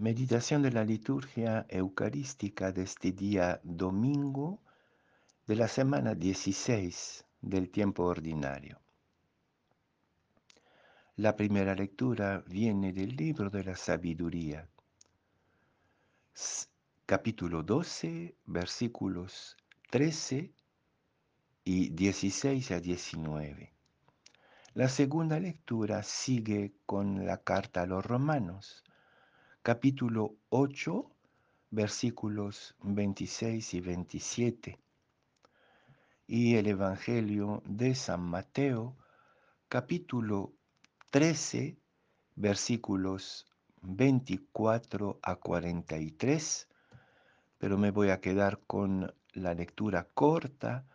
Meditación de la liturgia eucarística de este día domingo de la semana 16 del tiempo ordinario. La primera lectura viene del libro de la sabiduría, capítulo 12, versículos 13 y 16 a 19. La segunda lectura sigue con la carta a los romanos, capítulo 8, versículos 26 y 27. Y el Evangelio de San Mateo, capítulo 13, versículos 24 a 43, pero me voy a quedar con la lectura corta,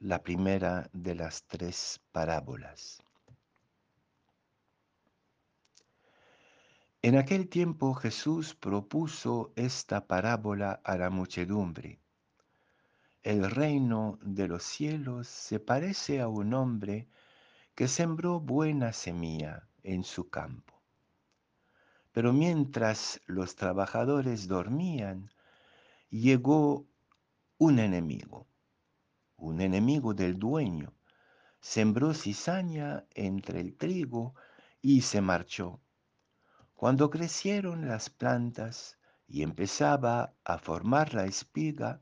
la primera de las tres parábolas. En aquel tiempo Jesús propuso esta parábola a la muchedumbre. El reino de los cielos se parece a un hombre que sembró buena semilla en su campo. Pero mientras los trabajadores dormían, llegó un enemigo, un enemigo del dueño. Sembró cizaña entre el trigo y se marchó. Cuando crecieron las plantas y empezaba a formar la espiga,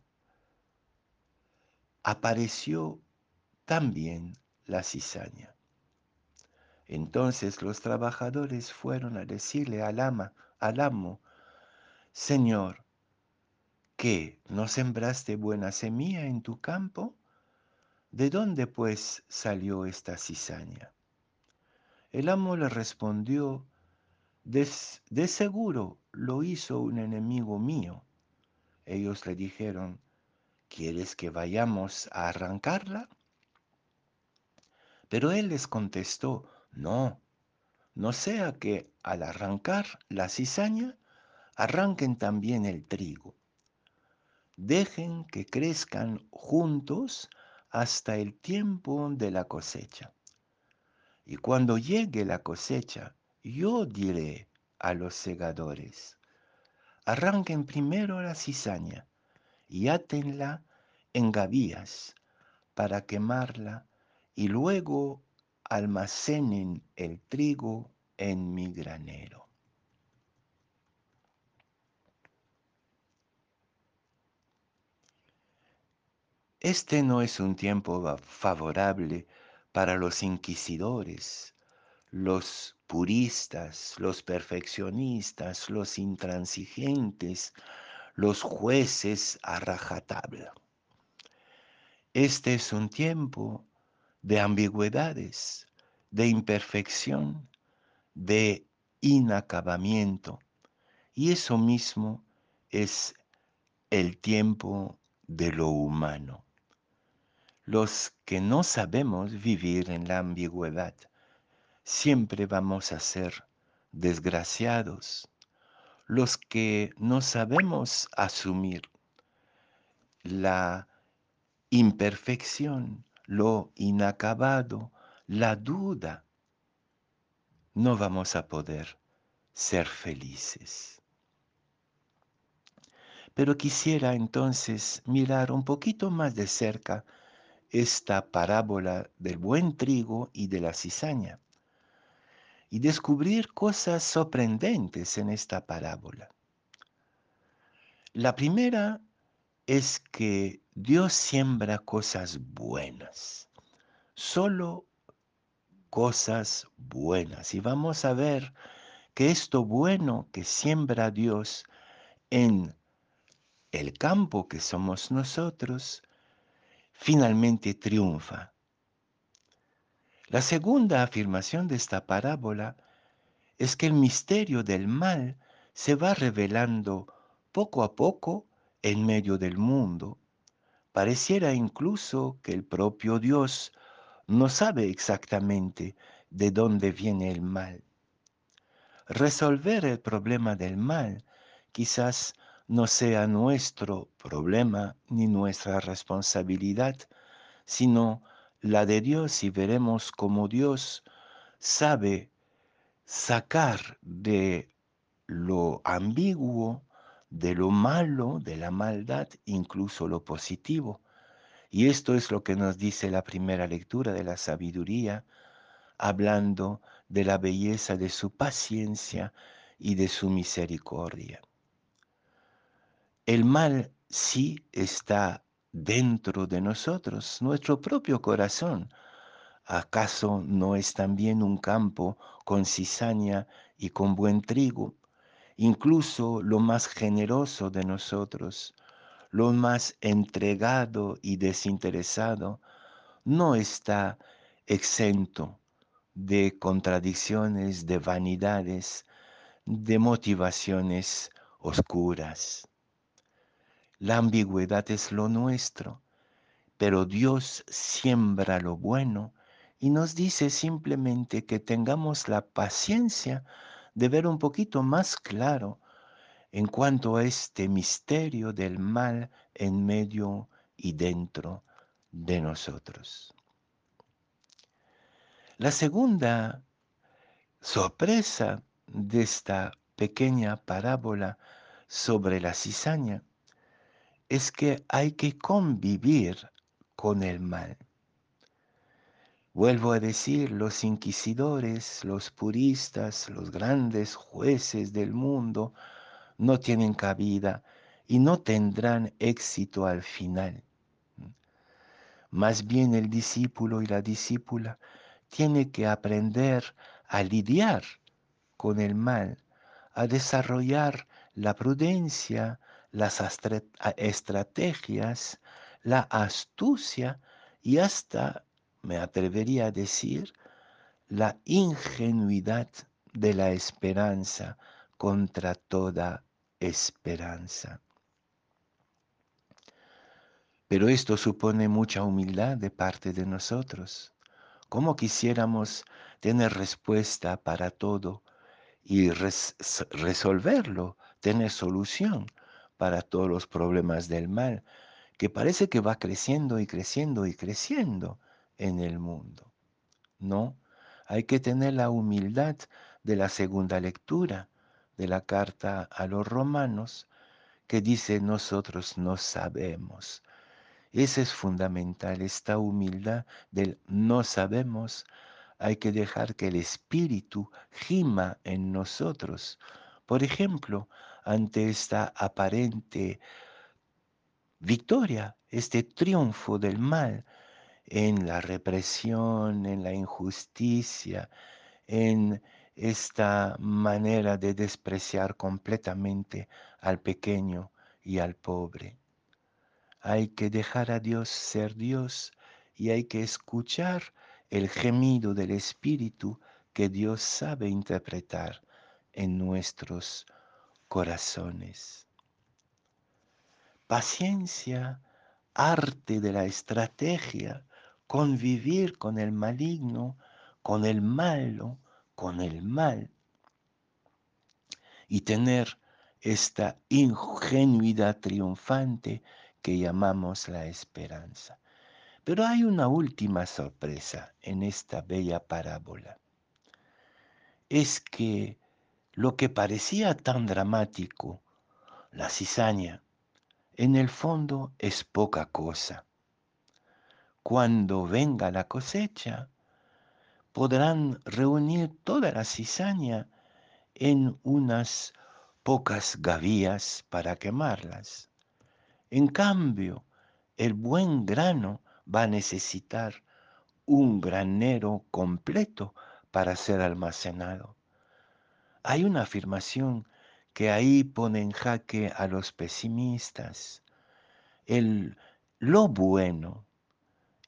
apareció también la cizaña. Entonces los trabajadores fueron a decirle al, ama, al amo, Señor, ¿qué? ¿No sembraste buena semilla en tu campo? ¿De dónde pues salió esta cizaña? El amo le respondió, de, seguro lo hizo un enemigo mío. Ellos le dijeron, ¿quieres que vayamos a arrancarla? Pero él les contestó, no, no sea que al arrancar la cizaña, arranquen también el trigo. Dejen que crezcan juntos hasta el tiempo de la cosecha. Y cuando llegue la cosecha, yo diré a los segadores, arranquen primero la cizaña y átenla en gavillas para quemarla y luego almacenen el trigo en mi granero. Este no es un tiempo favorable para los inquisidores, los puristas, los perfeccionistas, los intransigentes, los jueces a rajatabla. Este es un tiempo de ambigüedades, de imperfección, de inacabamiento. Y eso mismo es el tiempo de lo humano. Los que no sabemos vivir en la ambigüedad, siempre vamos a ser desgraciados. Los que no sabemos asumir la imperfección, lo inacabado, la duda, no vamos a poder ser felices. Pero quisiera entonces mirar un poquito más de cerca esta parábola del buen trigo y de la cizaña y descubrir cosas sorprendentes en esta parábola. La primera es que Dios siembra cosas buenas, solo cosas buenas. Y vamos a ver que esto bueno que siembra Dios en el campo que somos nosotros, finalmente triunfa. La segunda afirmación de esta parábola es que el misterio del mal se va revelando poco a poco en medio del mundo. Pareciera incluso que el propio Dios no sabe exactamente de dónde viene el mal. Resolver el problema del mal quizás no sea nuestro problema ni nuestra responsabilidad, sino la de Dios y veremos cómo Dios sabe sacar de lo ambiguo, de lo malo, de la maldad, incluso lo positivo. Y esto es lo que nos dice la primera lectura de la sabiduría, hablando de la belleza de su paciencia y de su misericordia. El mal sí está dentro de nosotros, nuestro propio corazón. ¿Acaso no es también un campo con cizaña y con buen trigo? Incluso lo más generoso de nosotros, lo más entregado y desinteresado, no está exento de contradicciones, de vanidades, de motivaciones oscuras. La ambigüedad es lo nuestro, pero Dios siembra lo bueno y nos dice simplemente que tengamos la paciencia de ver un poquito más claro en cuanto a este misterio del mal en medio y dentro de nosotros. La segunda sorpresa de esta pequeña parábola sobre la cizaña es que hay que convivir con el mal. Vuelvo a decir, los inquisidores, los puristas, los grandes jueces del mundo no tienen cabida y no tendrán éxito al final. Más bien el discípulo y la discípula tiene que aprender a lidiar con el mal, a desarrollar la prudencia, las estrategias, la astucia y hasta, me atrevería a decir, la ingenuidad de la esperanza contra toda esperanza. Pero esto supone mucha humildad de parte de nosotros. ¿Cómo quisiéramos tener respuesta para todo y resolverlo, tener solución para todos los problemas del mal, que parece que va creciendo y creciendo y creciendo en el mundo? No, hay que tener la humildad de la segunda lectura de la carta a los romanos, que dice nosotros no sabemos, ese es fundamental, esta humildad del no sabemos. Hay que dejar que el Espíritu gima en nosotros. Por ejemplo, ante esta aparente victoria, este triunfo del mal en la represión, en la injusticia, en esta manera de despreciar completamente al pequeño y al pobre. Hay que dejar a Dios ser Dios y hay que escuchar el gemido del Espíritu que Dios sabe interpretar en nuestros corazones. Paciencia, arte de la estrategia, convivir con el maligno, con el malo, con el mal y tener esta ingenuidad triunfante que llamamos la esperanza. Pero hay una última sorpresa en esta bella parábola. Es que lo que parecía tan dramático, la cizaña, en el fondo es poca cosa. Cuando venga la cosecha, podrán reunir toda la cizaña en unas pocas gavillas para quemarlas. En cambio, el buen grano va a necesitar un granero completo para ser almacenado. Hay una afirmación que ahí pone en jaque a los pesimistas. El, lo bueno,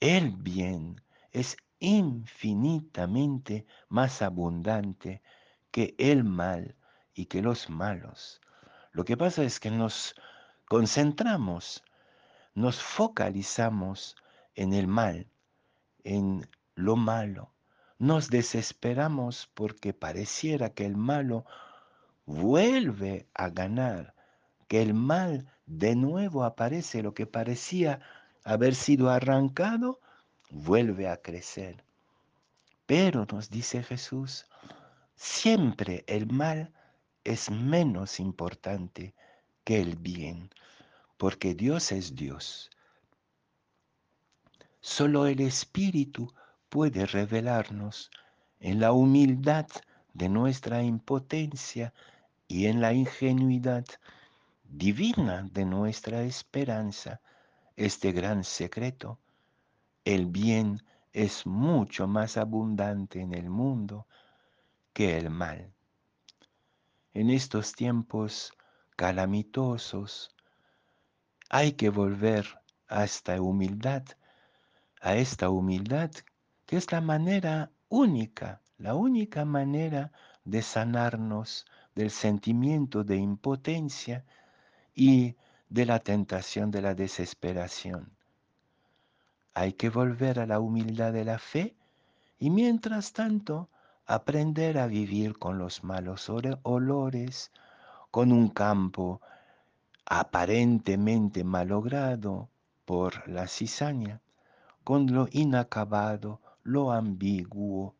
el bien, es infinitamente más abundante que el mal y que los malos. Lo que pasa es que nos concentramos, nos focalizamos en el mal, en lo malo. Nos desesperamos porque pareciera que el malo vuelve a ganar, que el mal de nuevo aparece, lo que parecía haber sido arrancado, vuelve a crecer. Pero nos dice Jesús, siempre el mal es menos importante que el bien, porque Dios es Dios. Solo el Espíritu puede revelarnos en la humildad de nuestra impotencia y en la ingenuidad divina de nuestra esperanza este gran secreto. El bien es mucho más abundante en el mundo que el mal. En estos tiempos calamitosos hay que volver a esta humildad, a esta humildad que es la manera única, la única manera de sanarnos del sentimiento de impotencia y de la tentación de la desesperación. Hay que volver a la humildad de la fe y mientras tanto aprender a vivir con los malos olores, con un campo aparentemente malogrado por la cizaña, con lo inacabado, lo ambiguo,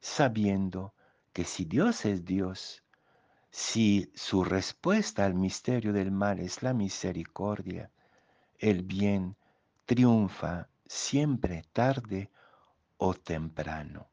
sabiendo que si Dios es Dios, si su respuesta al misterio del mal es la misericordia, el bien triunfa siempre tarde o temprano.